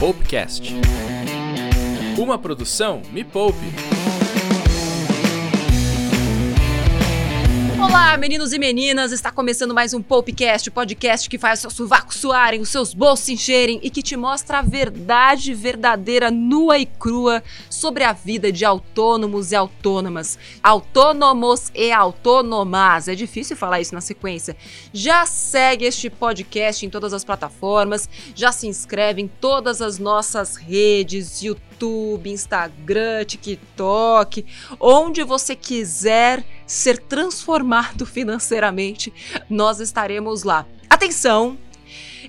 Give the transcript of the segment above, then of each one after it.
Poupecast. Uma produção Me Poupe. Olá, meninos e meninas! Está começando mais um Popcast, o podcast que faz seus sovacos suarem, os seus bolsos se encherem e que te mostra a verdade verdadeira, nua e crua sobre a vida de autônomos e autônomas, autônomos e autônomas. É difícil falar isso na sequência. Já segue este podcast em todas as plataformas, já se inscreve em todas as nossas redes, YouTube, Instagram, TikTok, onde você quiser ser transformado financeiramente, nós estaremos lá. Atenção!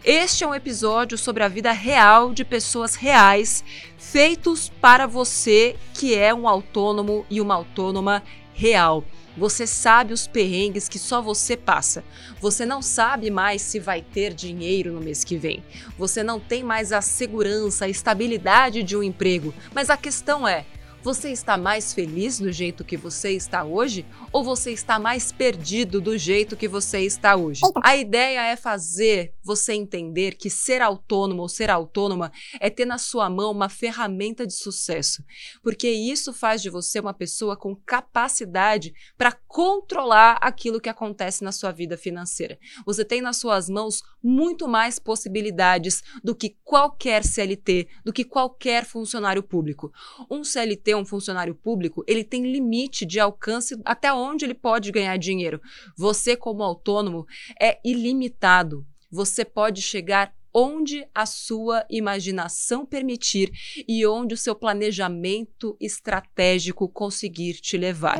Este é um episódio sobre a vida real de pessoas reais, feitos para você que é um autônomo e uma autônoma real. Você sabe os perrengues que só você passa. Você não sabe mais se vai ter dinheiro no mês que vem. Você não tem mais a segurança, a estabilidade de um emprego. Mas a questão é: você está mais feliz do jeito que você está hoje ou você está mais perdido do jeito que você está hoje? A ideia é fazer você entender que ser autônomo ou ser autônoma é ter na sua mão uma ferramenta de sucesso, porque isso faz de você uma pessoa com capacidade para controlar aquilo que acontece na sua vida financeira. Você tem nas suas mãos muito mais possibilidades do que qualquer CLT, do que qualquer funcionário público. Um CLT um funcionário público, ele tem limite de alcance até onde ele pode ganhar dinheiro. Você, como autônomo, é ilimitado. Você pode chegar onde a sua imaginação permitir e onde o seu planejamento estratégico conseguir te levar.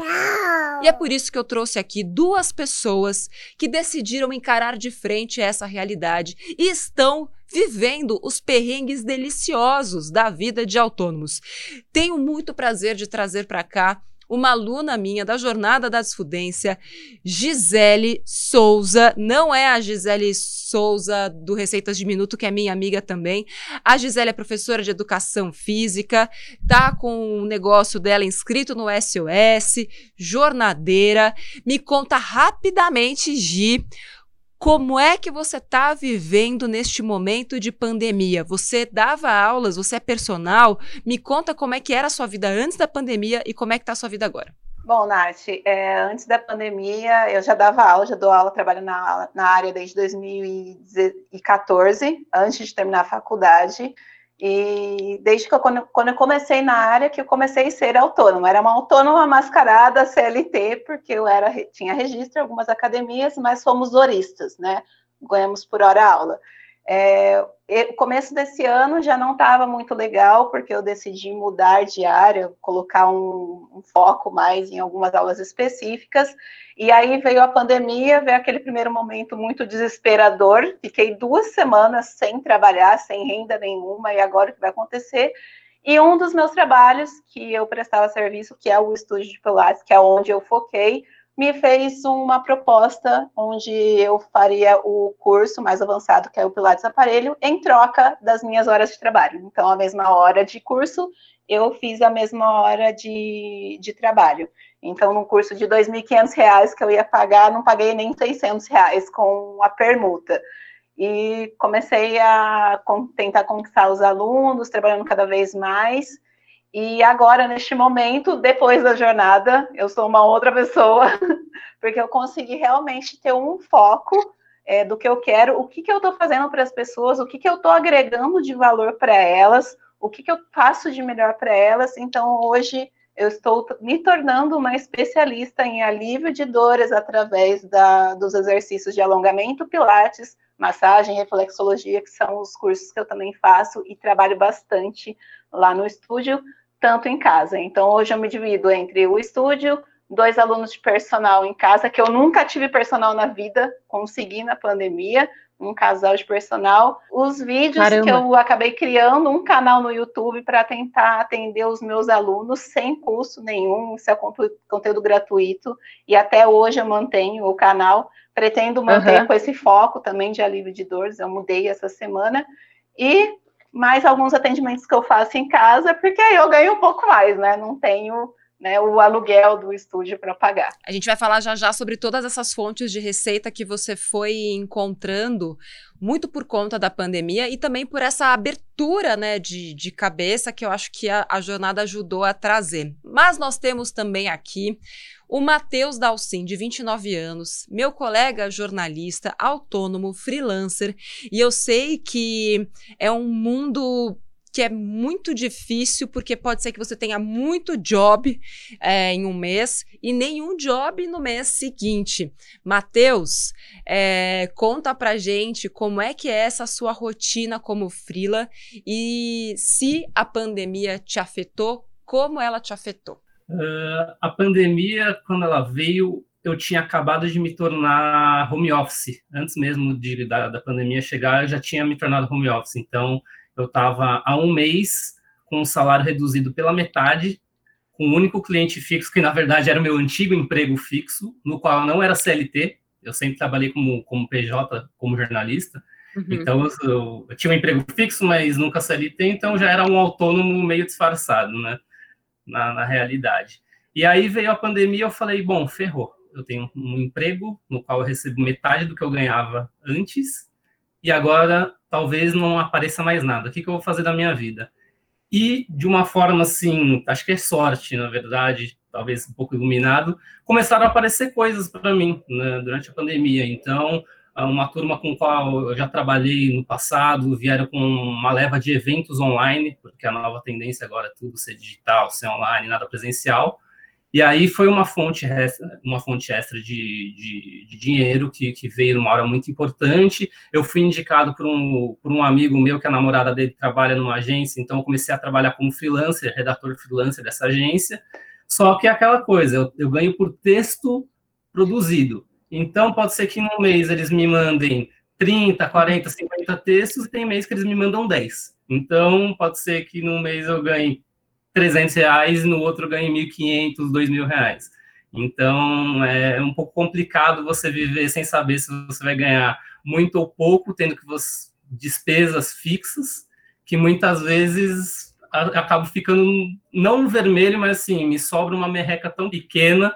E é por isso que eu trouxe aqui duas pessoas que decidiram encarar de frente essa realidade e estão vivendo os perrengues deliciosos da vida de autônomos. Tenho muito prazer de trazer para cá uma aluna minha da Jornada da Desfudência, Gisele Souza. Não é a Gisele Souza do Receitas de Minuto, que é minha amiga também. A Gisele é professora de educação física, tá com o negócio dela inscrito no SOS, jornadeira. Me conta rapidamente, Gi, como é que você está vivendo neste momento de pandemia? Você dava aulas, você é personal? Me conta como é que era a sua vida antes da pandemia e como é que está a sua vida agora. Bom, Nath, é, antes da pandemia eu já dava aula, já dou aula, trabalho na, na área desde 2014, antes de terminar a faculdade. E desde que eu, quando, eu comecei na área, que eu comecei a ser autônoma. Era uma autônoma mascarada CLT, porque eu era, tinha registro em algumas academias, mas fomos horistas, né? Ganhamos por hora aula. É, o começo desse ano já não estava muito legal, porque eu decidi mudar de área, colocar um, um, foco mais em algumas aulas específicas, e aí veio a pandemia, veio aquele primeiro momento muito desesperador, fiquei duas semanas sem trabalhar, sem renda nenhuma, e agora o que vai acontecer? E um dos meus trabalhos que eu prestava serviço, que é o estúdio de Pilates, que é onde eu foquei, me fez uma proposta onde eu faria o curso mais avançado, que é o Pilates Aparelho, em troca das minhas horas de trabalho. Então, a mesma hora de curso, eu fiz a mesma hora de, de trabalho. Então, num curso de R$ 2.500 que eu ia pagar, não paguei nem 600 reais com a permuta. E comecei a tentar conquistar os alunos, trabalhando cada vez mais. E agora, neste momento, depois da jornada, eu sou uma outra pessoa, porque eu consegui realmente ter um foco é, do que eu quero, o que, que eu estou fazendo para as pessoas, o que, que eu estou agregando de valor para elas, o que, que eu faço de melhor para elas. Então, hoje, eu estou me tornando uma especialista em alívio de dores através da, dos exercícios de alongamento, pilates, massagem, reflexologia, que são os cursos que eu também faço e trabalho bastante lá no estúdio, tanto em casa. Então, hoje eu me divido entre o estúdio, dois alunos de personal em casa, que eu nunca tive personal na vida, consegui na pandemia, um casal de personal. Os vídeos Caramba. que eu acabei criando, um canal no YouTube para tentar atender os meus alunos sem custo nenhum, isso é conteúdo gratuito, e até hoje eu mantenho o canal. Pretendo manter uhum. com esse foco também de alívio de dores, eu mudei essa semana. E mais alguns atendimentos que eu faço em casa, porque aí eu ganho um pouco mais, né? Não tenho né, o aluguel do estúdio para pagar. A gente vai falar já já sobre todas essas fontes de receita que você foi encontrando, muito por conta da pandemia e também por essa abertura né, de, de cabeça que eu acho que a, a jornada ajudou a trazer. Mas nós temos também aqui o Matheus Dalcin, de 29 anos, meu colega jornalista, autônomo, freelancer, e eu sei que é um mundo que é muito difícil, porque pode ser que você tenha muito job é, em um mês e nenhum job no mês seguinte. Matheus, é, conta pra gente como é que é essa sua rotina como frila e se a pandemia te afetou, como ela te afetou. Uh, a pandemia, quando ela veio, eu tinha acabado de me tornar home office. Antes mesmo de, da, da pandemia chegar, eu já tinha me tornado home office. Então, eu estava há um mês com um salário reduzido pela metade, com um único cliente fixo, que na verdade era o meu antigo emprego fixo, no qual eu não era CLT. Eu sempre trabalhei como, como PJ, como jornalista. Uhum. Então, eu, eu, tinha um emprego fixo, mas nunca CLT, então já era um autônomo meio disfarçado, né? na, na realidade. E aí veio a pandemia e eu falei, bom, ferrou. Eu tenho um emprego no qual eu recebo metade do que eu ganhava antes e agora talvez não apareça mais nada. O que, que eu vou fazer da minha vida? E de uma forma assim, acho que é sorte, na verdade, talvez um pouco iluminado, começaram a aparecer coisas para mim né, durante a pandemia. Então, uma turma com qual eu já trabalhei no passado, vieram com uma leva de eventos online, porque a nova tendência agora é tudo ser digital, ser online, nada presencial. E aí foi uma fonte extra, uma fonte extra de, de, de dinheiro que, que, veio numa hora muito importante. Eu fui indicado por um, por um amigo meu que a namorada dele trabalha numa agência, então eu comecei a trabalhar como freelancer, redator freelancer dessa agência. Só que é aquela coisa, eu, eu ganho por texto produzido. Então, pode ser que no mês eles me mandem 30, 40, 50 textos, e tem mês que eles me mandam 10. Então, pode ser que no mês eu ganhe 300 reais no outro ganhe 1.500, 2.000 reais. Então, é um pouco complicado você viver sem saber se você vai ganhar muito ou pouco, tendo que você despesas fixas, que muitas vezes acabo ficando não vermelho, mas assim, me sobra uma merreca tão pequena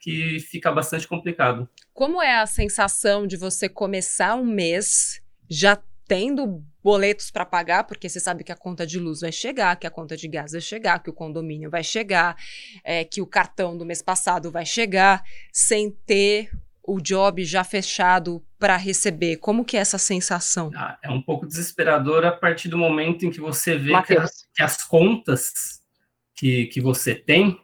que fica bastante complicado. Como é a sensação de você começar um mês já tendo boletos para pagar, porque você sabe que a conta de luz vai chegar, que a conta de gás vai chegar, que o condomínio vai chegar, é, que o cartão do mês passado vai chegar, sem ter o job já fechado para receber? Como que é essa sensação? Ah, é um pouco desesperador a partir do momento em que você vê que, que, as contas que, que você tem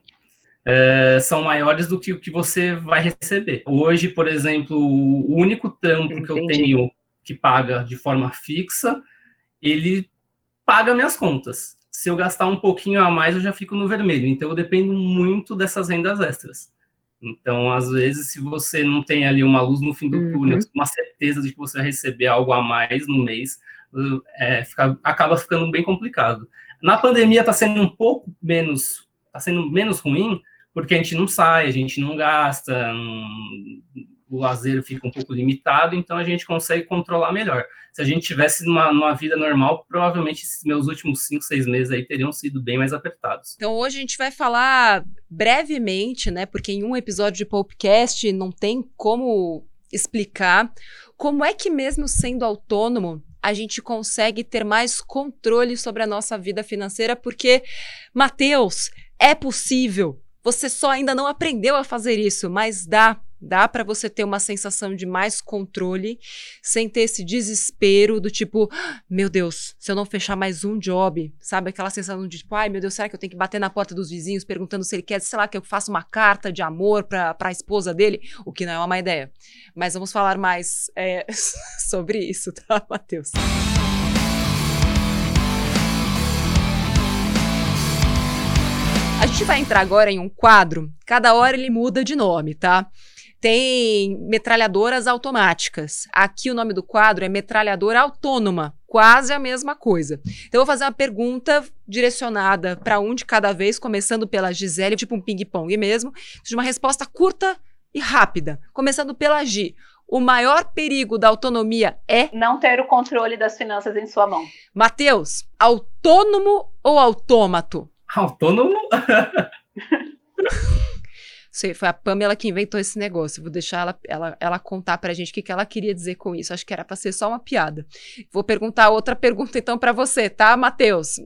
é, são maiores do que o que você vai receber. Hoje, por exemplo, o único trampo Entendi. que eu tenho que paga de forma fixa, ele paga minhas contas. Se eu gastar um pouquinho a mais, eu já fico no vermelho. Então, eu dependo muito dessas rendas extras. Então, às vezes, se você não tem ali uma luz no fim do uhum. túnel, uma certeza de que você vai receber algo a mais no mês, é, fica, acaba ficando bem complicado. Na pandemia está sendo um pouco menos, está sendo menos ruim, porque a gente não sai, a gente não gasta, não, o lazer fica um pouco limitado, então a gente consegue controlar melhor. Se a gente tivesse numa, numa vida normal, provavelmente esses meus últimos cinco, seis meses aí teriam sido bem mais apertados. Então hoje a gente vai falar brevemente, né? Porque em um episódio de podcast não tem como explicar como é que mesmo sendo autônomo a gente consegue ter mais controle sobre a nossa vida financeira, porque Mateus, é possível você só ainda não aprendeu a fazer isso, mas dá. Dá para você ter uma sensação de mais controle, sem ter esse desespero do tipo, meu Deus, se eu não fechar mais um job, sabe? Aquela sensação de tipo, ai meu Deus, será que eu tenho que bater na porta dos vizinhos perguntando se ele quer, sei lá, que eu faça uma carta de amor para a esposa dele? O que não é uma má ideia. Mas vamos falar mais é, sobre isso, tá, Matheus? A gente vai entrar agora em um quadro, cada hora ele muda de nome, tá? Tem metralhadoras automáticas. Aqui o nome do quadro é metralhadora autônoma, quase a mesma coisa. Então eu vou fazer uma pergunta direcionada para um de cada vez, começando pela Gisele, tipo um ping-pong mesmo, de uma resposta curta e rápida. Começando pela Gi. O maior perigo da autonomia é não ter o controle das finanças em sua mão. Mateus, autônomo ou autômato? Autônomo? Foi a Pamela que inventou esse negócio. Vou deixar ela, ela, ela contar pra gente o que, que ela queria dizer com isso. Acho que era pra ser só uma piada. Vou perguntar outra pergunta então para você, tá, Matheus?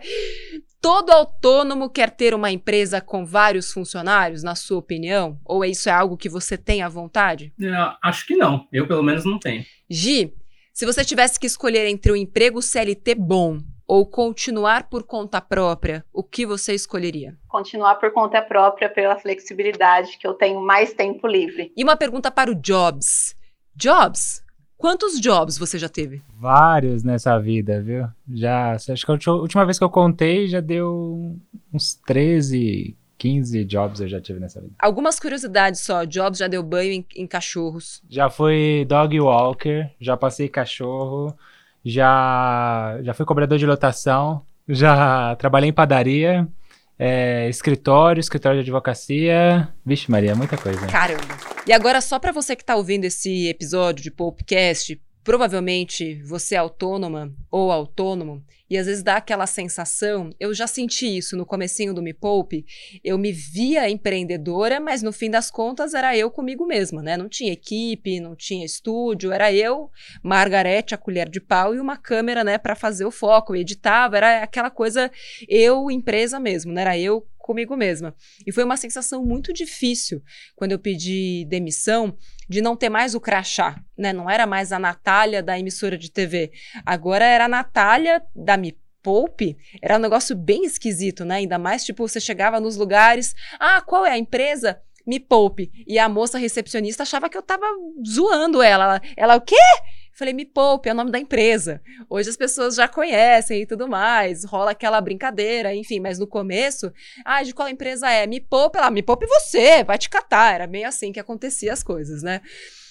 Todo autônomo quer ter uma empresa com vários funcionários, na sua opinião? Ou isso é algo que você tem à vontade? É, acho que não. Eu, pelo menos, não tenho. Gi, se você tivesse que escolher entre um emprego CLT bom ou continuar por conta própria, o que você escolheria? Continuar por conta própria pela flexibilidade, que eu tenho mais tempo livre. E uma pergunta para o Jobs. Jobs, quantos jobs você já teve? Vários nessa vida, viu? Já, acho que a última vez que eu contei já deu uns 13, 15 jobs eu já tive nessa vida. Algumas curiosidades só. Jobs já deu banho em, em cachorros. Já fui dog walker, já passei cachorro, já, já fui cobrador de lotação, já trabalhei em padaria, é, escritório, escritório de advocacia. Vixe, Maria, muita coisa. Caramba. E agora, só para você que está ouvindo esse episódio de Popcast, provavelmente você é autônoma ou autônomo e às vezes dá aquela sensação, eu já senti isso no comecinho do Me Poupe, eu me via empreendedora, mas no fim das contas era eu comigo mesma, né? Não tinha equipe, não tinha estúdio, era eu, Margarete, a colher de pau e uma câmera, né, para fazer o foco, editava, era aquela coisa eu empresa mesmo, né? Era eu comigo mesma. E foi uma sensação muito difícil quando eu pedi demissão de não ter mais o crachá, né? Não era mais a Natália da emissora de TV. Agora era a Natália da Me Poupe. Era um negócio bem esquisito, né? Ainda mais, tipo, você chegava nos lugares, ah, qual é a empresa? Me Poupe. E a moça recepcionista achava que eu tava zoando ela. Ela, ela o quê? Falei, me poupe, é o nome da empresa. Hoje as pessoas já conhecem e tudo mais, rola aquela brincadeira, enfim, mas no começo, ah, de qual empresa é? Me poupe lá, me poupe você, vai te catar. Era meio assim que acontecia as coisas, né?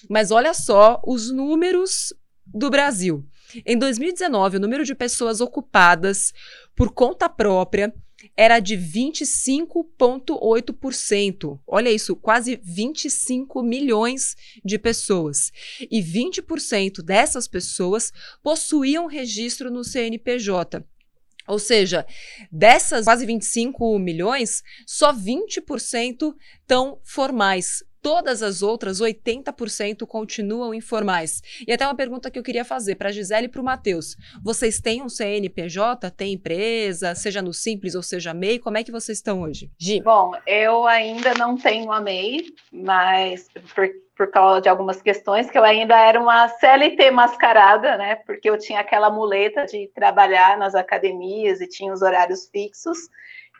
Mas olha só os números do Brasil. Em 2019, o número de pessoas ocupadas por conta própria era de 25,8%. Olha isso, quase 25 milhões de pessoas. E 20% dessas pessoas possuíam registro no CNPJ. Ou seja, dessas quase 25 milhões, só 20% estão formais. Todas as outras, 80%, continuam informais. E até uma pergunta que eu queria fazer para a Gisele e para o Matheus. Vocês têm um CNPJ? Tem empresa? Seja no Simples ou seja MEI? Como é que vocês estão hoje? Gi. Bom, eu ainda não tenho a MEI, mas por, por causa de algumas questões, que eu ainda era uma CLT mascarada, né? Porque eu tinha aquela muleta de trabalhar nas academias e tinha os horários fixos.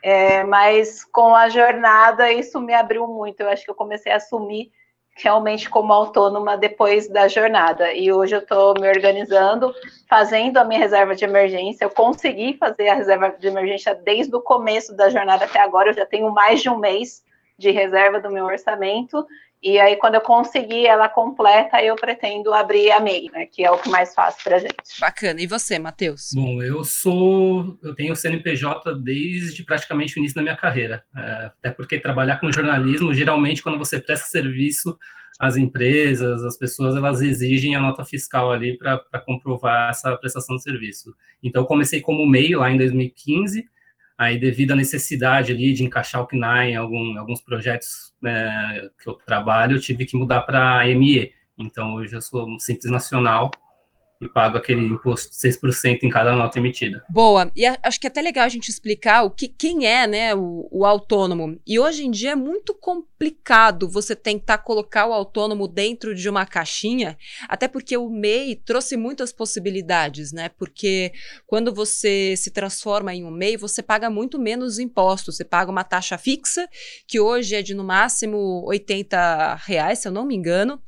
É, mas com a jornada isso me abriu muito. Eu acho que eu comecei a assumir realmente como autônoma depois da jornada. E hoje eu estou me organizando, fazendo a minha reserva de emergência. Eu consegui fazer a reserva de emergência desde o começo da jornada até agora. Eu já tenho mais de um mês de reserva do meu orçamento e aí, quando eu conseguir ela completa, eu pretendo abrir a MEI, né? Que é o que mais fácil para gente. Bacana. E você, Matheus? Bom, eu sou. Eu tenho CNPJ desde praticamente o início da minha carreira. É, até porque trabalhar com jornalismo, geralmente, quando você presta serviço às empresas, as pessoas, elas exigem a nota fiscal ali para comprovar essa prestação de serviço. Então, eu comecei como MEI lá em 2015 Aí, devido à necessidade ali de encaixar o CNAE em algum, alguns projetos né, que eu trabalho, eu tive que mudar para ME. Então, hoje eu sou um simples nacional e pago aquele imposto de 6% em cada nota emitida. Boa. E acho que é até legal a gente explicar o que, quem é né, o, o autônomo. E hoje em dia é muito complicado você tentar colocar o autônomo dentro de uma caixinha, até porque o MEI trouxe muitas possibilidades, né? Porque quando você se transforma em um MEI, você paga muito menos impostos. Você paga uma taxa fixa, que hoje é de no máximo 80 reais, se eu não me engano.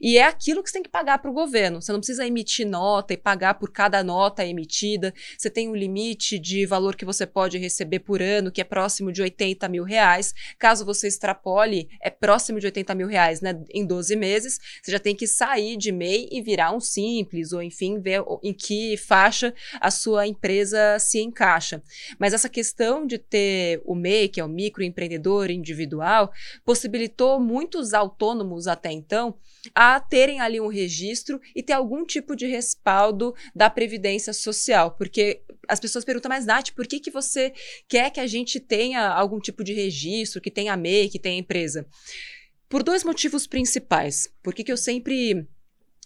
E é aquilo que você tem que pagar para o governo. Você não precisa emitir nota e pagar por cada nota emitida. Você tem um limite de valor que você pode receber por ano, que é próximo de 80 mil reais. Caso você extrapole, é próximo de 80 mil reais né, em 12 meses. Você já tem que sair de MEI e virar um simples, ou enfim, ver em que faixa a sua empresa se encaixa. Mas essa questão de ter o MEI, que é o microempreendedor individual, possibilitou muitos autônomos até então a terem ali um registro e ter algum tipo de respaldo da Previdência Social, porque as pessoas perguntam, mas Nath, por que, que você quer que a gente tenha algum tipo de registro, que tenha MEI, que tenha empresa? Por dois motivos principais. Por que, eu sempre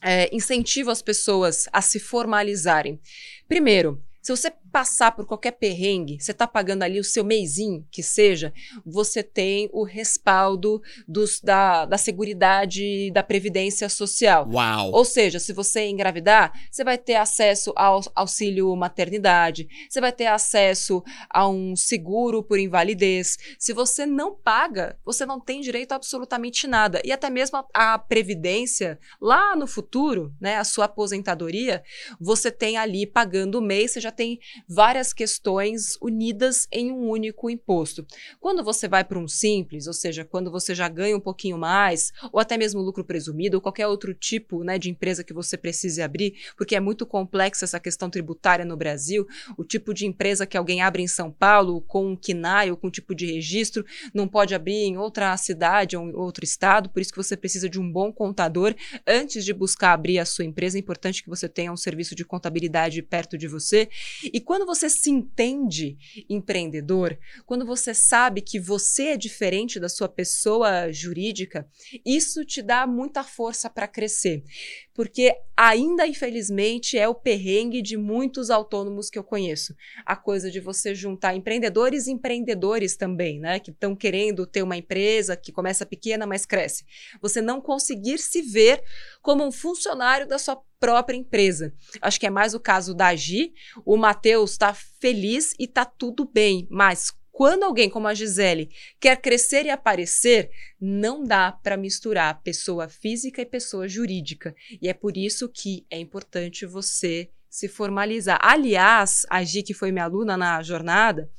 é, incentivo as pessoas a se formalizarem? Primeiro, se você passar por qualquer perrengue, você está pagando ali o seu meizinho, que seja, você tem o respaldo dos, da, da Seguridade da Previdência Social. Uau! Ou seja, se você engravidar, você vai ter acesso ao auxílio maternidade, você vai ter acesso a um seguro por invalidez. Se você não paga, você não tem direito a absolutamente nada. E até mesmo a, a Previdência, lá no futuro, né, a sua aposentadoria, você tem ali pagando o mês, você já tem várias questões unidas em um único imposto. Quando você vai para um simples, ou seja, quando você já ganha um pouquinho mais, ou até mesmo lucro presumido, ou qualquer outro tipo né, de empresa que você precise abrir, porque é muito complexa essa questão tributária no Brasil, o tipo de empresa que alguém abre em São Paulo com um KINAI ou com um tipo de registro, não pode abrir em outra cidade ou em outro estado, por isso que você precisa de um bom contador antes de buscar abrir a sua empresa. É importante que você tenha um serviço de contabilidade perto de você. E quando você se entende empreendedor, quando você sabe que você é diferente da sua pessoa jurídica, isso te dá muita força para crescer. Porque ainda, infelizmente, é o perrengue de muitos autônomos que eu conheço. A coisa de você juntar empreendedores e empreendedores também, né? Que estão querendo ter uma empresa que começa pequena, mas cresce. Você não conseguir se ver como um funcionário da sua própria empresa. Acho que é mais o caso da Gi. O Matheus está feliz e está tudo bem, mas quando alguém como a Gisele quer crescer e aparecer, não dá para misturar pessoa física e pessoa jurídica. E é por isso que é importante você se formalizar. Aliás, a Gi, que foi minha aluna na jornada,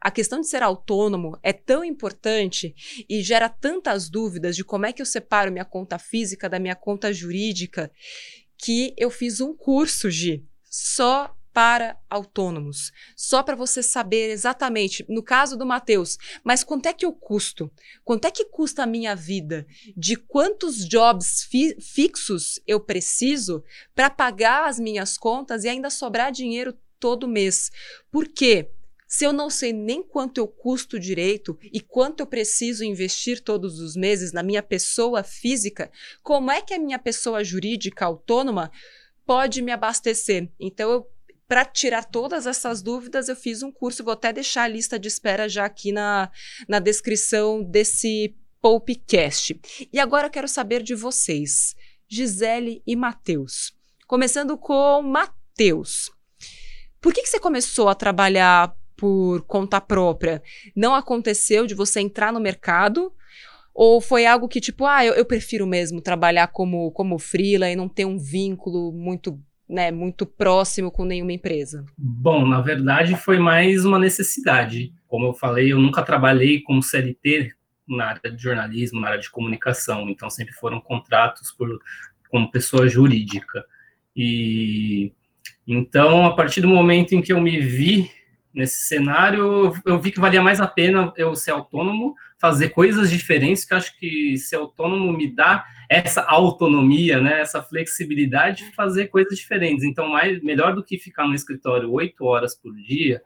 a questão de ser autônomo é tão importante e gera tantas dúvidas de como é que eu separo minha conta física da minha conta jurídica que eu fiz um curso, Gi, só para autônomos, só para você saber exatamente, no caso do Matheus, mas quanto é que eu custo? Quanto é que custa a minha vida? De quantos jobs fi fixos eu preciso para pagar as minhas contas e ainda sobrar dinheiro todo mês? Por quê? Se eu não sei nem quanto eu custo direito e quanto eu preciso investir todos os meses na minha pessoa física, como é que a minha pessoa jurídica autônoma pode me abastecer? Então, para tirar todas essas dúvidas, eu fiz um curso, vou até deixar a lista de espera já aqui na, na descrição desse Poupecast. E agora eu quero saber de vocês, Gisele e Matheus. Começando com Matheus. Por que, que você começou a trabalhar por conta própria, não aconteceu de você entrar no mercado? Ou foi algo que, tipo, ah, eu, eu prefiro mesmo trabalhar como, como freela e não ter um vínculo muito, né, muito próximo com nenhuma empresa? Bom, na verdade foi mais uma necessidade. Como eu falei, eu nunca trabalhei como CLT na área de jornalismo, na área de comunicação, então sempre foram contratos por, como pessoa jurídica. E então, a partir do momento em que eu me vi nesse cenário, eu vi que valia mais a pena eu ser autônomo, fazer coisas diferentes, que acho que ser autônomo me dá essa autonomia, né, essa flexibilidade de fazer coisas diferentes. Então, mais, melhor do que ficar no escritório oito horas por dia,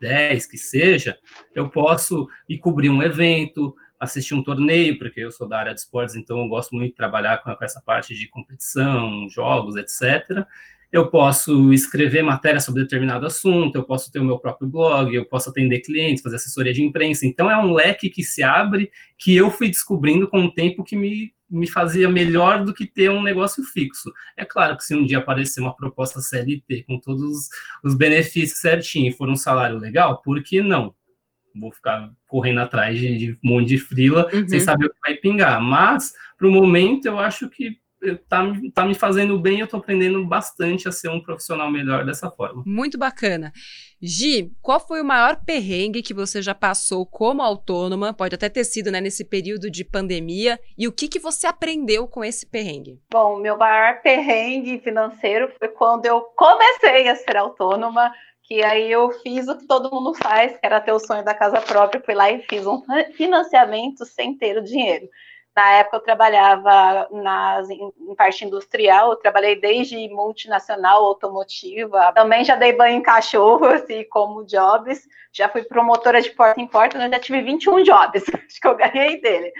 dez que seja, eu posso ir cobrir um evento, assistir um torneio, porque eu sou da área de esportes, então eu gosto muito de trabalhar com essa parte de competição, jogos, etc eu posso escrever matéria sobre determinado assunto, eu posso ter o meu próprio blog, eu posso atender clientes, fazer assessoria de imprensa. Então, é um leque que se abre que eu fui descobrindo com o tempo que me, me fazia melhor do que ter um negócio fixo. É claro que se um dia aparecer uma proposta CLT com todos os benefícios certinho e for um salário legal, por que não? Vou ficar correndo atrás de, de um monte de frila uhum. sem saber o que vai pingar. Mas, para o momento, eu acho que tá, tá me fazendo bem, eu tô aprendendo bastante a ser um profissional melhor dessa forma. Muito bacana. Gi, qual foi o maior perrengue que você já passou como autônoma? Pode até ter sido né, nesse período de pandemia. E o que, que você aprendeu com esse perrengue? Bom, meu maior perrengue financeiro foi quando eu comecei a ser autônoma que aí eu fiz o que todo mundo faz, que era ter o sonho da casa própria, fui lá e fiz um financiamento sem ter o dinheiro. Na época eu trabalhava nas, em, parte industrial, eu trabalhei desde multinacional, automotiva, também já dei banho em cachorro, assim, como jobs, já fui promotora de porta em porta, eu já tive 21 jobs, acho que eu ganhei dele.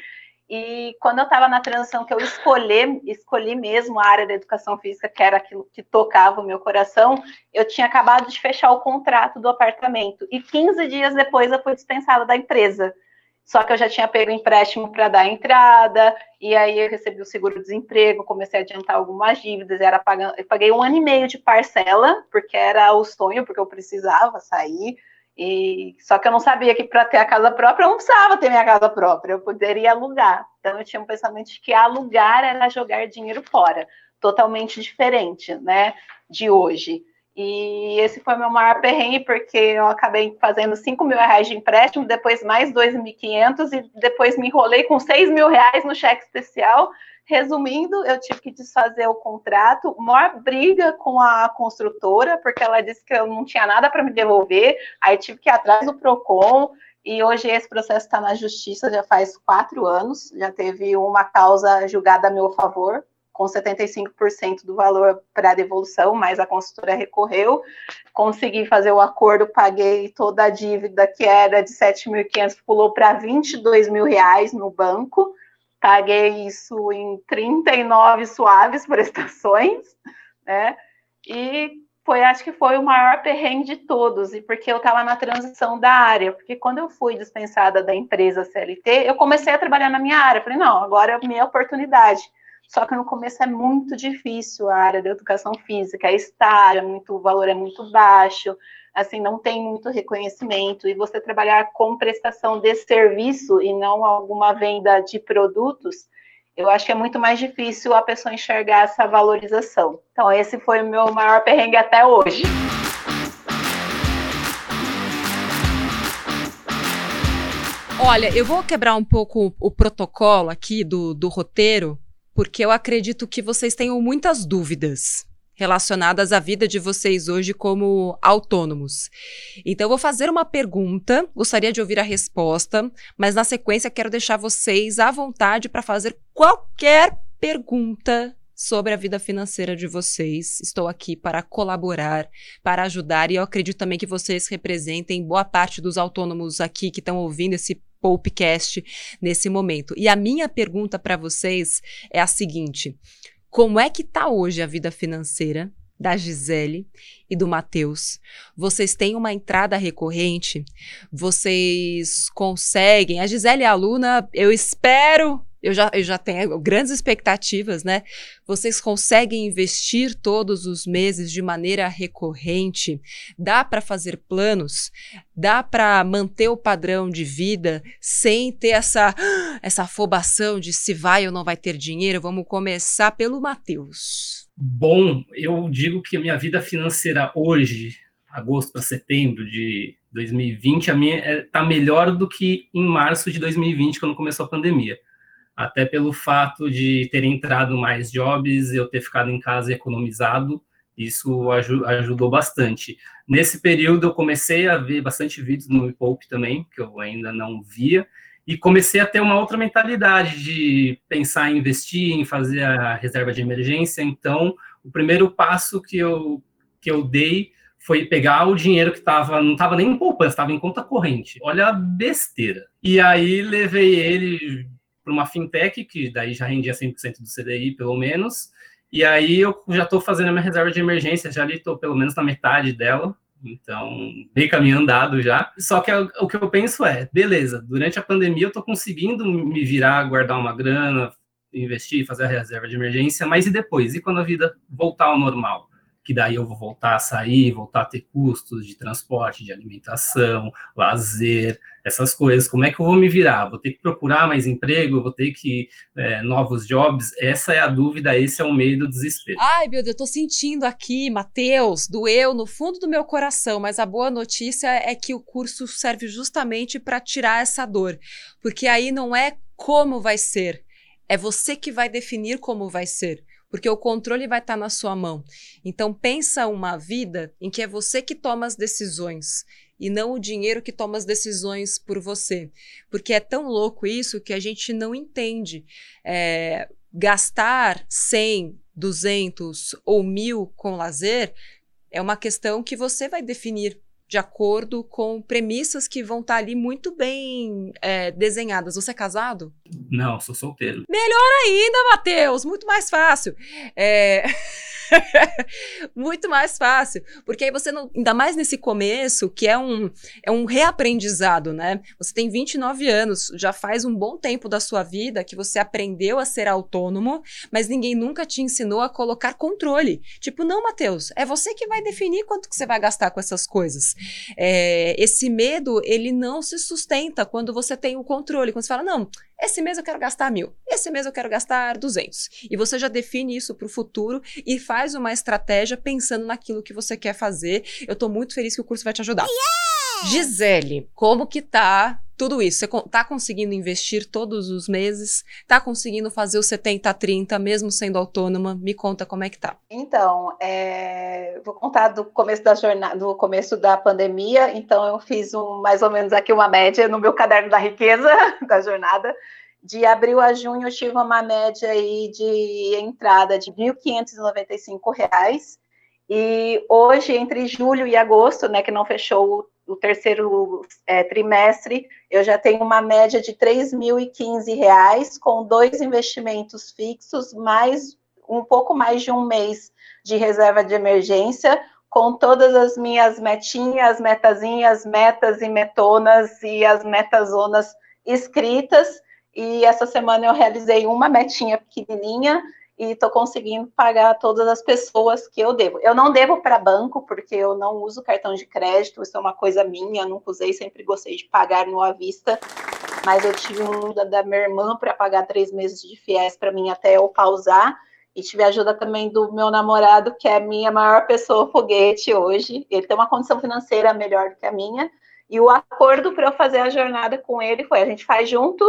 E quando eu estava na transição que eu escolhi, escolhi mesmo a área da educação física, que era aquilo que tocava o meu coração, eu tinha acabado de fechar o contrato do apartamento. E 15 dias depois eu fui dispensada da empresa. Só que eu já tinha pego empréstimo para dar entrada, e aí eu recebi o seguro-desemprego, comecei a adiantar algumas dívidas, era pagando, eu paguei um ano e meio de parcela, porque era o sonho, porque eu precisava sair. E só que eu não sabia que para ter a casa própria eu não precisava ter minha casa própria, eu poderia alugar. Então eu tinha um pensamento de que alugar era jogar dinheiro fora, totalmente diferente, né, de hoje. E esse foi meu maior perrengue, porque eu acabei fazendo 5 mil reais de empréstimo, depois mais 2.500 e depois me enrolei com 6 mil reais no cheque especial. Resumindo, eu tive que desfazer o contrato, maior briga com a construtora, porque ela disse que eu não tinha nada para me devolver, aí tive que ir atrás do PROCON, e hoje esse processo está na justiça já faz quatro anos, já teve uma causa julgada a meu favor, com 75% do valor para devolução, mas a construtora recorreu, consegui fazer o acordo, paguei toda a dívida que era de 7.500, pulou para 22 mil reais no banco, paguei isso em 39 suaves prestações, né? E foi, acho que foi o maior perrengue de todos, e porque eu estava na transição da área, porque quando eu fui dispensada da empresa CLT, eu comecei a trabalhar na minha área, falei, não, agora é a minha oportunidade. Só que no começo é muito difícil a área da educação física, é estágio, é muito, o valor é muito baixo, assim, não tem muito reconhecimento, e você trabalhar com prestação de serviço e não alguma venda de produtos, eu acho que é muito mais difícil a pessoa enxergar essa valorização. Então, esse foi o meu maior perrengue até hoje. Olha, eu vou quebrar um pouco o protocolo aqui do, do roteiro, porque eu acredito que vocês tenham muitas dúvidas relacionadas à vida de vocês hoje como autônomos. Então, eu vou fazer uma pergunta, gostaria de ouvir a resposta, mas na sequência quero deixar vocês à vontade para fazer qualquer pergunta sobre a vida financeira de vocês. Estou aqui para colaborar, para ajudar e eu acredito também que vocês representem boa parte dos autônomos aqui que estão ouvindo esse podcast nesse momento. E a minha pergunta para vocês é a seguinte: como é que tá hoje a vida financeira da Gisele e do Matheus? Vocês têm uma entrada recorrente? Vocês conseguem? A Gisele é aluna, eu espero eu já, eu já tenho grandes expectativas, né? Vocês conseguem investir todos os meses de maneira recorrente? Dá para fazer planos? Dá para manter o padrão de vida sem ter essa, essa afobação de se vai ou não vai ter dinheiro? Vamos começar pelo Matheus. Bom, eu digo que a minha vida financeira hoje, agosto para setembro de 2020, a minha está é, melhor do que em março de 2020, quando começou a pandemia até pelo fato de ter entrado mais jobs, eu ter ficado em casa economizado, isso ajudou bastante. Nesse período, eu comecei a ver bastante vídeos no Poupe também, que eu ainda não via, e comecei a ter uma outra mentalidade de pensar em investir, em fazer a reserva de emergência. Então, o primeiro passo que eu, que eu dei foi pegar o dinheiro que estava, não estava nem em poupança, estava em conta corrente. Olha a besteira. E aí levei ele para uma fintech, que daí já rendia 100% do CDI, pelo menos. E aí eu já estou fazendo a minha reserva de emergência, já ali estou pelo menos na metade dela. Então, bem caminho andado já. Só que o que eu penso é, beleza, durante a pandemia eu estou conseguindo me virar, guardar uma grana, investir, fazer a reserva de emergência, mas e depois? E quando a vida voltar ao normal? Que daí eu vou voltar a sair, voltar a ter custos de transporte, de alimentação, lazer, essas coisas. Como é que eu vou me virar? Vou ter que procurar mais emprego? Vou ter que é, novos jobs? Essa é a dúvida, esse é o meio do desespero. Ai, meu Deus, eu tô sentindo aqui, Matheus, doeu no fundo do meu coração, mas a boa notícia é que o curso serve justamente para tirar essa dor, porque aí não é como vai ser, é você que vai definir como vai ser. Porque o controle vai estar tá na sua mão. Então pensa uma vida em que é você que toma as decisões e não o dinheiro que toma as decisões por você. Porque é tão louco isso que a gente não entende. É, gastar 100, 200 ou mil com lazer é uma questão que você vai definir de acordo com premissas que vão estar tá ali muito bem é, desenhadas. Você é casado? Não, sou solteiro. Melhor ainda, Matheus! Muito mais fácil. É... Muito mais fácil. Porque aí você não. Ainda mais nesse começo, que é um, é um reaprendizado, né? Você tem 29 anos, já faz um bom tempo da sua vida que você aprendeu a ser autônomo, mas ninguém nunca te ensinou a colocar controle. Tipo, não, Matheus, é você que vai definir quanto que você vai gastar com essas coisas. É, esse medo, ele não se sustenta quando você tem o controle. Quando você fala, não, esse mês eu quero gastar mil, esse mês eu quero gastar 200. E você já define isso para o futuro e faz uma estratégia pensando naquilo que você quer fazer. Eu estou muito feliz que o curso vai te ajudar. Yeah! Gisele, como que tá tudo isso? Você tá conseguindo investir todos os meses? Tá conseguindo fazer o 70-30 mesmo sendo autônoma? Me conta como é que tá. Então, é... vou contar do começo da jornada, do começo da pandemia. Então, eu fiz um, mais ou menos aqui uma média no meu caderno da riqueza da jornada de abril a junho eu tive uma média aí de entrada de R$ 1.595. E hoje, entre julho e agosto, né, que não fechou o, o terceiro é, trimestre, eu já tenho uma média de R$ 3.015, com dois investimentos fixos, mais um pouco mais de um mês de reserva de emergência, com todas as minhas metinhas, metazinhas, metas e metonas e as metazonas escritas. E essa semana eu realizei uma metinha pequenininha e estou conseguindo pagar todas as pessoas que eu devo. Eu não devo para banco, porque eu não uso cartão de crédito, isso é uma coisa minha, nunca usei, sempre gostei de pagar no à vista. Mas eu tive um da, da minha irmã para pagar três meses de fiéis para mim até eu pausar. E tive ajuda também do meu namorado, que é a minha maior pessoa foguete hoje. Ele tem uma condição financeira melhor do que a minha. E o acordo para eu fazer a jornada com ele foi: a gente faz junto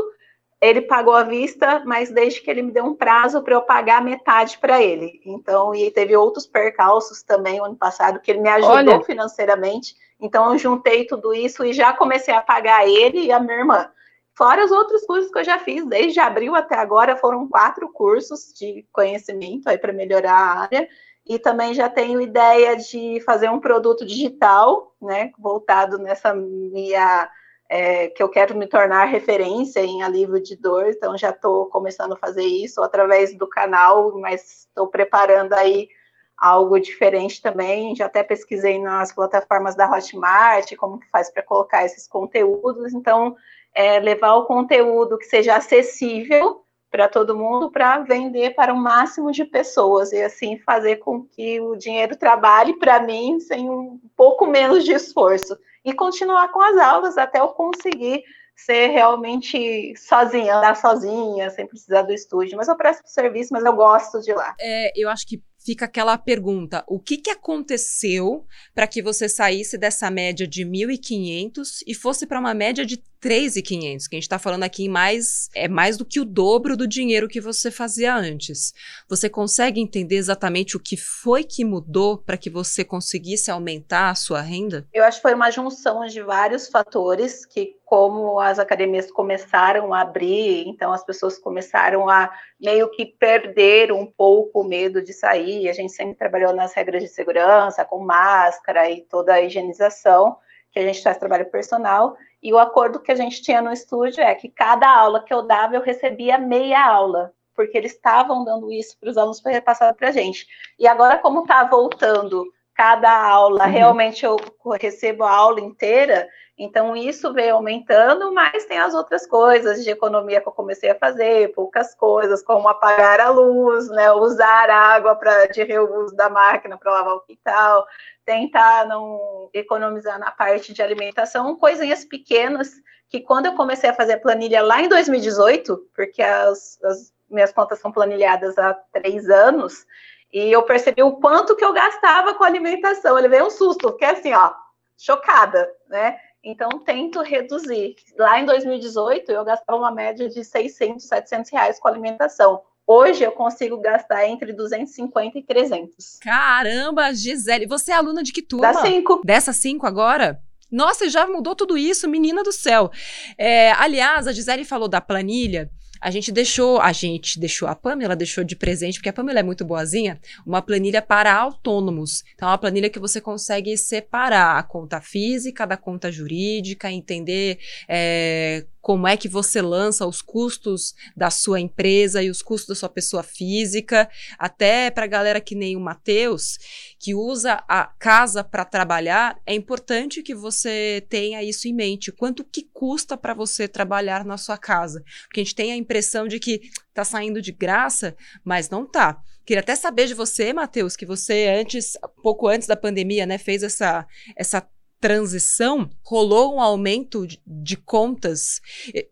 ele pagou à vista, mas desde que ele me deu um prazo para eu pagar metade para ele. Então, e teve outros percalços também ano passado que ele me ajudou Olha. financeiramente. Então, eu juntei tudo isso e já comecei a pagar ele e a minha irmã. Fora os outros cursos que eu já fiz, desde abril até agora, foram quatro cursos de conhecimento aí para melhorar a área. E também já tenho ideia de fazer um produto digital, né, voltado nessa minha é, que eu quero me tornar referência em alívio de dor, então já estou começando a fazer isso através do canal, mas estou preparando aí algo diferente também. Já até pesquisei nas plataformas da Hotmart como que faz para colocar esses conteúdos. Então, é, levar o conteúdo que seja acessível para todo mundo para vender para o máximo de pessoas e assim fazer com que o dinheiro trabalhe para mim sem um pouco menos de esforço e continuar com as aulas até eu conseguir ser realmente sozinha, andar sozinha, sem precisar do estúdio. Mas eu presto serviço, mas eu gosto de lá. É, eu acho que fica aquela pergunta: o que, que aconteceu para que você saísse dessa média de 1.500 e fosse para uma média de 3.500? Que a gente está falando aqui em mais é mais do que o dobro do dinheiro que você fazia antes. Você consegue entender exatamente o que foi que mudou para que você conseguisse aumentar a sua renda? Eu acho que foi uma junção de vários fatores que como as academias começaram a abrir, então as pessoas começaram a meio que perder um pouco o medo de sair. A gente sempre trabalhou nas regras de segurança, com máscara e toda a higienização, que a gente faz trabalho personal. E o acordo que a gente tinha no estúdio é que cada aula que eu dava, eu recebia meia aula, porque eles estavam dando isso para os alunos para repassar para a gente. E agora, como está voltando cada aula, uhum. realmente eu recebo a aula inteira, então, isso veio aumentando, mas tem as outras coisas de economia que eu comecei a fazer, poucas coisas, como apagar a luz, né, usar água pra, de reuso da máquina para lavar o quintal, tentar não economizar na parte de alimentação, coisinhas pequenas, que quando eu comecei a fazer planilha lá em 2018, porque as, as minhas contas são planilhadas há três anos, e eu percebi o quanto que eu gastava com alimentação. Ele veio um susto, porque assim, ó, chocada, né? Então, tento reduzir. Lá em 2018, eu gastava uma média de 600, 700 reais com alimentação. Hoje eu consigo gastar entre 250 e 300. Caramba, Gisele, você é aluna de que turma? Dá cinco. Dessa cinco agora? Nossa, já mudou tudo isso, menina do céu. É, aliás, a Gisele falou da planilha. A gente deixou, a gente deixou, a Pamela deixou de presente, porque a Pamela é muito boazinha, uma planilha para autônomos. Então, é uma planilha que você consegue separar a conta física da conta jurídica, entender é, como é que você lança os custos da sua empresa e os custos da sua pessoa física, até para a galera que nem o Matheus, que usa a casa para trabalhar, é importante que você tenha isso em mente. Quanto que custa para você trabalhar na sua casa? Porque a gente tem a impressão de que está saindo de graça, mas não tá. Queria até saber de você, Matheus, que você antes, pouco antes da pandemia, né, fez essa, essa transição, rolou um aumento de, contas.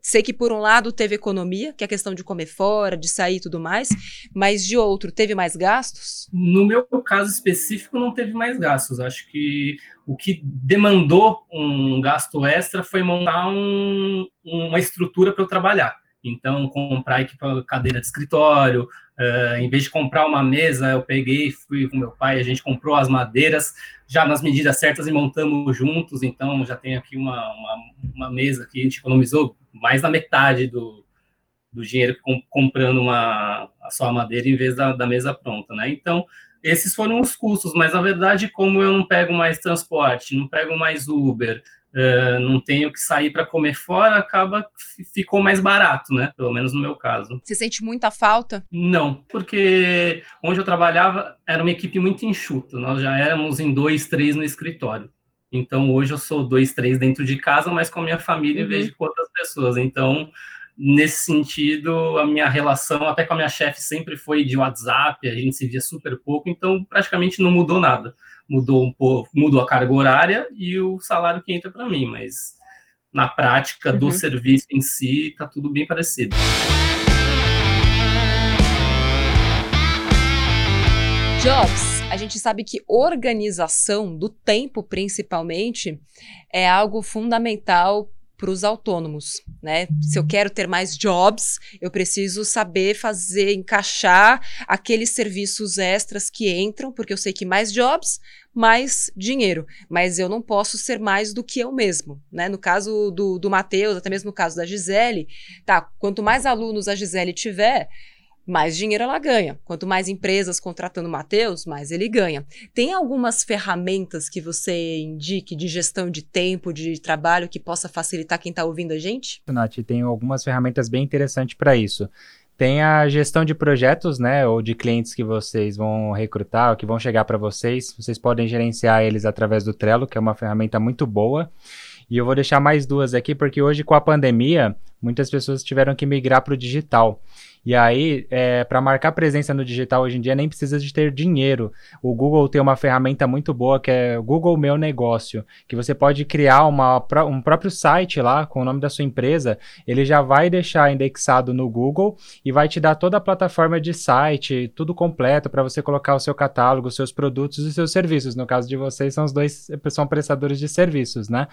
Sei que, por um lado, teve economia, que é a questão de comer fora, de sair e tudo mais, mas de outro, teve mais gastos? No meu caso específico, não teve mais gastos. Acho que o que demandou um gasto extra foi montar um, uma estrutura para eu trabalhar. Então, comprar cadeira de escritório, uh, em vez de comprar uma mesa, eu peguei, fui com meu pai, a gente comprou as madeiras já nas medidas certas e montamos juntos. Então, já tem aqui uma, uma, uma mesa que a gente economizou mais da metade do, do dinheiro com, comprando uma, a sua madeira em vez da, da mesa pronta, né? Então, esses foram os custos, mas na verdade, como eu não pego mais transporte, não pego mais Uber, uh, não tenho que sair para comer fora, acaba ficou mais barato, né? Pelo menos no meu caso. Você sente muita falta? Não, porque onde eu trabalhava era uma equipe muito enxuta. Nós já éramos em dois, três no escritório. Então hoje eu sou dois, três dentro de casa, mas com a minha família uhum. em vez de com outras pessoas. Então nesse sentido, a minha relação até com a minha chefe sempre foi de WhatsApp, a gente se via super pouco, então praticamente não mudou nada mudou um pouco, mudou a carga horária e o salário que entra para mim, mas na prática do uhum. serviço em si está tudo bem parecido. Jobs, a gente sabe que organização do tempo, principalmente, é algo fundamental para os autônomos, né? Se eu quero ter mais jobs, eu preciso saber fazer, encaixar aqueles serviços extras que entram, porque eu sei que mais jobs, mais dinheiro. Mas eu não posso ser mais do que eu mesmo, né? No caso do, do Matheus, até mesmo no caso da Gisele, tá? Quanto mais alunos a Gisele tiver, mais dinheiro ela ganha. Quanto mais empresas contratando o Matheus, mais ele ganha. Tem algumas ferramentas que você indique de gestão de tempo, de trabalho, que possa facilitar quem está ouvindo a gente? Nath, tem algumas ferramentas bem interessantes para isso. Tem a gestão de projetos, né, ou de clientes que vocês vão recrutar, ou que vão chegar para vocês. Vocês podem gerenciar eles através do Trello, que é uma ferramenta muito boa. E eu vou deixar mais duas aqui, porque hoje com a pandemia, muitas pessoas tiveram que migrar para o digital. E aí, é, para marcar presença no digital hoje em dia, nem precisa de ter dinheiro. O Google tem uma ferramenta muito boa que é Google Meu Negócio, que você pode criar uma, um próprio site lá com o nome da sua empresa. Ele já vai deixar indexado no Google e vai te dar toda a plataforma de site, tudo completo para você colocar o seu catálogo, seus produtos e seus serviços. No caso de vocês, são os dois são prestadores de serviços, né?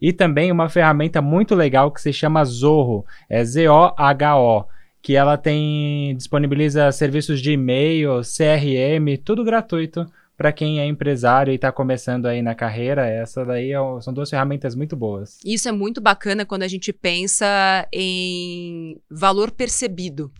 E também uma ferramenta muito legal que se chama Zorro, é Z-O-H-O que ela tem disponibiliza serviços de e-mail, CRM, tudo gratuito para quem é empresário e está começando aí na carreira. Essa daí é, são duas ferramentas muito boas. Isso é muito bacana quando a gente pensa em valor percebido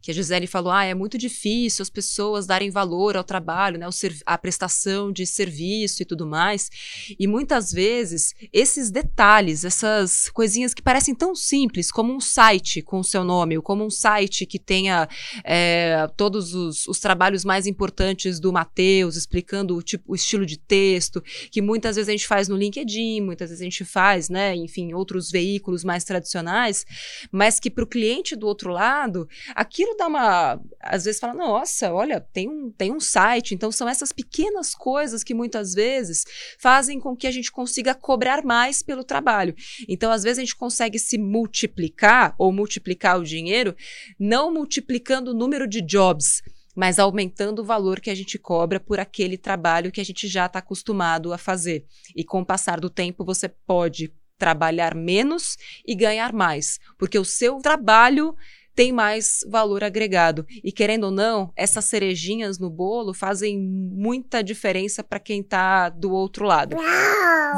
que a Gisele falou, ah, é muito difícil as pessoas darem valor ao trabalho, né, a prestação de serviço e tudo mais. E muitas vezes esses detalhes, essas coisinhas que parecem tão simples, como um site com o seu nome, ou como um site que tenha é, todos os, os, trabalhos mais importantes do Matheus, explicando o, tipo, o estilo de texto, que muitas vezes a gente faz no LinkedIn, muitas vezes a gente faz, né, enfim, outros veículos mais tradicionais, mas que para o cliente do outro lado, aquilo dá uma. Às vezes fala, nossa, olha, tem um, tem um site. Então, são essas pequenas coisas que muitas vezes fazem com que a gente consiga cobrar mais pelo trabalho. Então, às vezes, a gente consegue se multiplicar ou multiplicar o dinheiro, não multiplicando o número de jobs mas aumentando o valor que a gente cobra por aquele trabalho que a gente já está acostumado a fazer. E com o passar do tempo, você pode trabalhar menos e ganhar mais, porque o seu trabalho tem mais valor agregado. E querendo ou não, essas cerejinhas no bolo fazem muita diferença para quem está do outro lado.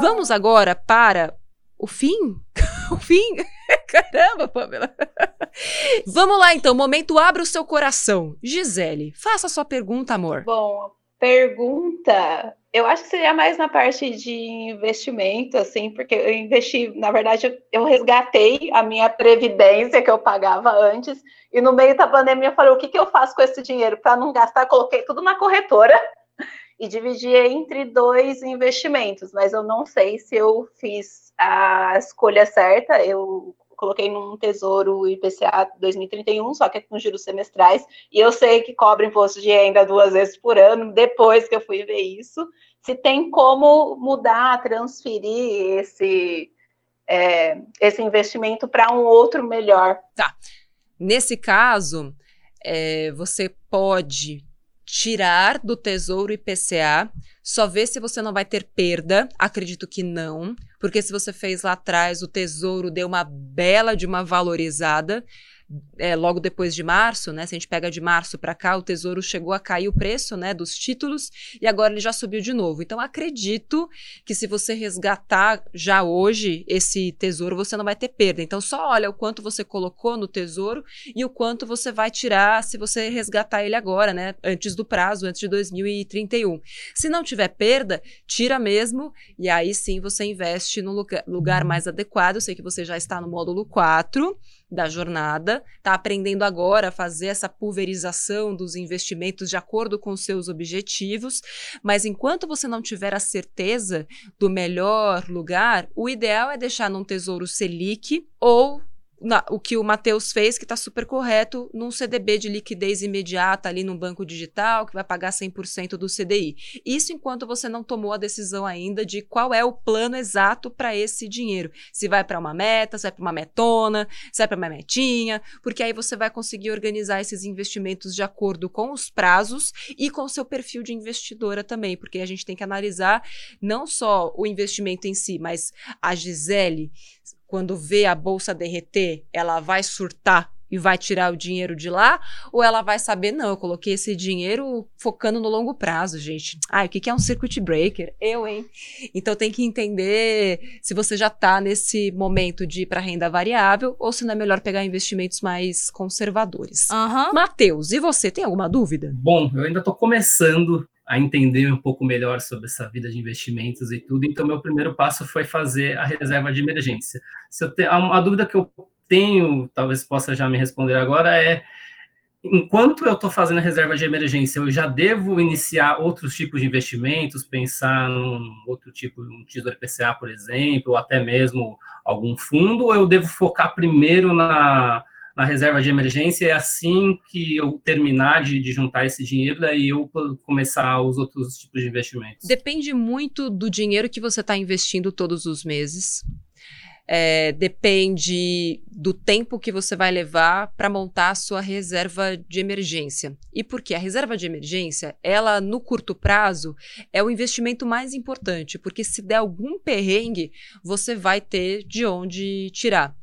Vamos agora para o fim? o fim? Caramba, Pamela. Vamos lá então, momento abra o seu coração. Gisele, faça a sua pergunta, amor. Bom, pergunta, eu acho que seria mais na parte de investimento, assim, porque eu investi, na verdade, eu resgatei a minha previdência que eu pagava antes, e no meio da pandemia eu falei, o que, que eu faço com esse dinheiro? Para não gastar, coloquei tudo na corretora e dividi entre dois investimentos, mas eu não sei se eu fiz a escolha certa, eu coloquei num tesouro IPCA 2031, só que é com juros semestrais, e eu sei que cobra imposto de renda duas vezes por ano, depois que eu fui ver isso, se tem como mudar, transferir esse, é, esse investimento para um outro melhor. Tá. Nesse caso, é, você pode tirar do tesouro IPCA só ver se você não vai ter perda. Acredito que não, porque se você fez lá atrás, o tesouro deu uma bela de uma valorizada é, logo depois de março, né? Se a gente pega de março para cá, o Tesouro chegou a cair o preço, né, dos títulos e agora ele já subiu de novo. Então acredito que se você resgatar já hoje esse Tesouro, você não vai ter perda. Então só olha o quanto você colocou no Tesouro e o quanto você vai tirar se você resgatar ele agora, né, antes do prazo, antes de 2031. Se não tiver perda, tira mesmo e aí sim você investe no lugar, lugar mais adequado. Eu sei que você já está no módulo 4 da jornada, está aprendendo agora a fazer essa pulverização dos investimentos de acordo com seus objetivos, mas enquanto você não tiver a certeza do melhor lugar, o ideal é deixar num tesouro Selic ou na, o que o Matheus fez, que está super correto, num CDB de liquidez imediata ali num banco digital, que vai pagar 100% do CDI. Isso enquanto você não tomou a decisão ainda de qual é o plano exato para esse dinheiro. Se vai para uma meta, se vai para uma metona, se vai para uma metinha, porque aí você vai conseguir organizar esses investimentos de acordo com os prazos e com o seu perfil de investidora também, porque a gente tem que analisar não só o investimento em si, mas a Gisele quando vê a bolsa derreter, ela vai surtar e vai tirar o dinheiro de lá? Ou ela vai saber, não, eu coloquei esse dinheiro focando no longo prazo, gente. Ah, o que é um circuit breaker? Eu, hein? Então tem que entender se você já está nesse momento de ir para renda variável ou se não é melhor pegar investimentos mais conservadores. Uhum. Matheus, e você, tem alguma dúvida? Bom, eu ainda estou começando a entender um pouco melhor sobre essa vida de investimentos e tudo. Então, meu primeiro passo foi fazer a reserva de emergência. Se eu te, a, dúvida que eu tenho, talvez possa já me responder agora, é enquanto eu estou fazendo a reserva de emergência, eu já devo iniciar outros tipos de investimentos, pensar num outro tipo, um tesouro PCA, por exemplo, ou até mesmo algum fundo, ou eu devo focar primeiro na, na reserva de emergência, é assim que eu terminar de, de juntar esse dinheiro, daí eu começar os outros tipos de investimentos. Depende muito do dinheiro que você está investindo todos os meses. É, depende do tempo que você vai levar para montar a sua reserva de emergência. E por quê? A reserva de emergência, ela no curto prazo é o investimento mais importante, porque se der algum perrengue, você vai ter de onde tirar.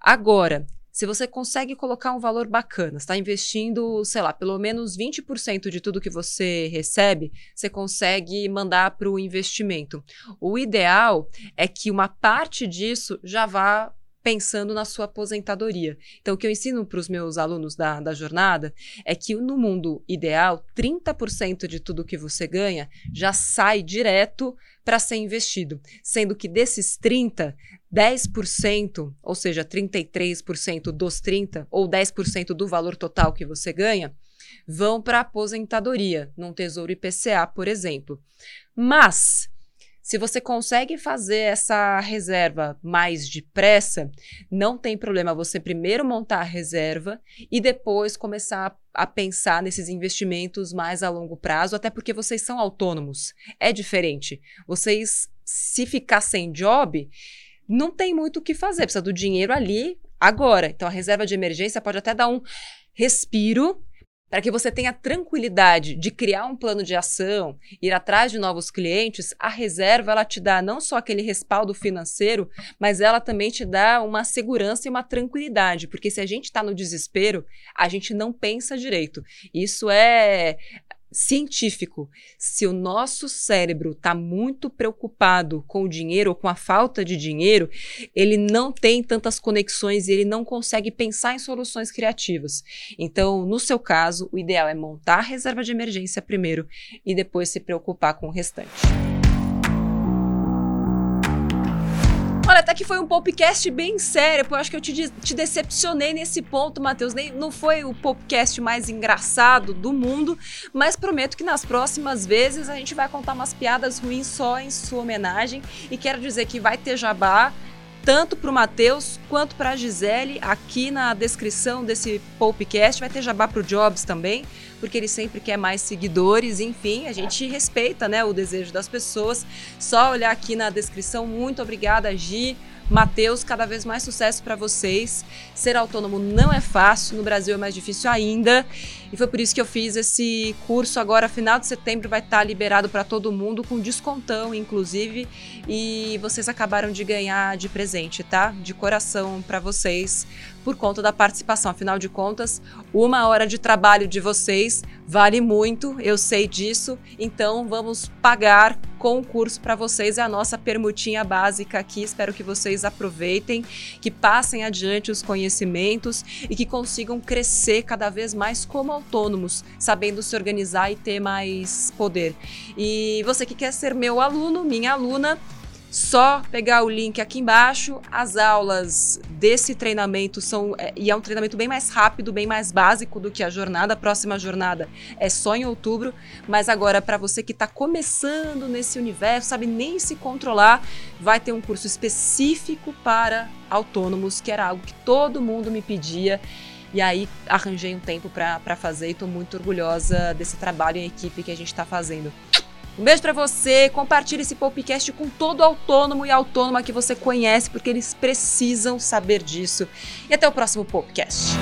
Agora, se você consegue colocar um valor bacana, está investindo, sei lá, pelo menos 20% de tudo que você recebe, você consegue mandar para o investimento. O ideal é que uma parte disso já vá pensando na sua aposentadoria. Então, o que eu ensino para os meus alunos da, da jornada é que no mundo ideal, 30% de tudo que você ganha já sai direto para ser investido, sendo que desses 30, 10%, ou seja, 33% dos 30 ou 10% do valor total que você ganha, vão para aposentadoria, num tesouro IPCA, por exemplo. Mas se você consegue fazer essa reserva mais depressa, não tem problema você primeiro montar a reserva e depois começar a pensar nesses investimentos mais a longo prazo, até porque vocês são autônomos. É diferente. Vocês, se ficar sem job, não tem muito o que fazer, precisa do dinheiro ali agora. Então a reserva de emergência pode até dar um respiro para que você tenha tranquilidade de criar um plano de ação, ir atrás de novos clientes, a reserva ela te dá não só aquele respaldo financeiro, mas ela também te dá uma segurança e uma tranquilidade, porque se a gente está no desespero, a gente não pensa direito. Isso é científico. Se o nosso cérebro está muito preocupado com o dinheiro ou com a falta de dinheiro, ele não tem tantas conexões e ele não consegue pensar em soluções criativas. Então, no seu caso, o ideal é montar a reserva de emergência primeiro e depois se preocupar com o restante. Olha, até que foi um podcast bem sério, eu acho que eu te, te decepcionei nesse ponto, Matheus. Nem, não foi o podcast mais engraçado do mundo, mas prometo que nas próximas vezes a gente vai contar umas piadas ruins só em sua homenagem. E quero dizer que vai ter jabá tanto para o Matheus quanto para a Gisele. Aqui na descrição desse podcast vai ter jabá para o Jobs também, porque ele sempre quer mais seguidores. Enfim, a gente respeita né, o desejo das pessoas. Só olhar aqui na descrição. Muito obrigada, Gi. Matheus, cada vez mais sucesso para vocês. Ser autônomo não é fácil, no Brasil é mais difícil ainda. E foi por isso que eu fiz esse curso agora, final de setembro, vai estar tá liberado para todo mundo, com descontão, inclusive. E vocês acabaram de ganhar de presente, tá? De coração para vocês por conta da participação. Afinal de contas, uma hora de trabalho de vocês vale muito, eu sei disso, então vamos pagar com o curso para vocês. É a nossa permutinha básica aqui. Espero que vocês aproveitem, que passem adiante os conhecimentos e que consigam crescer cada vez mais como autônomos, sabendo se organizar e ter mais poder. E você que quer ser meu aluno, minha aluna, só pegar o link aqui embaixo. As aulas desse treinamento são. É, e é um treinamento bem mais rápido, bem mais básico do que a jornada. A próxima jornada é só em outubro. Mas agora, para você que está começando nesse universo, sabe nem se controlar, vai ter um curso específico para autônomos, que era algo que todo mundo me pedia. E aí arranjei um tempo para fazer e estou muito orgulhosa desse trabalho em equipe que a gente está fazendo. Um beijo para você. Compartilhe esse podcast com todo autônomo e autônoma que você conhece, porque eles precisam saber disso. E até o próximo podcast.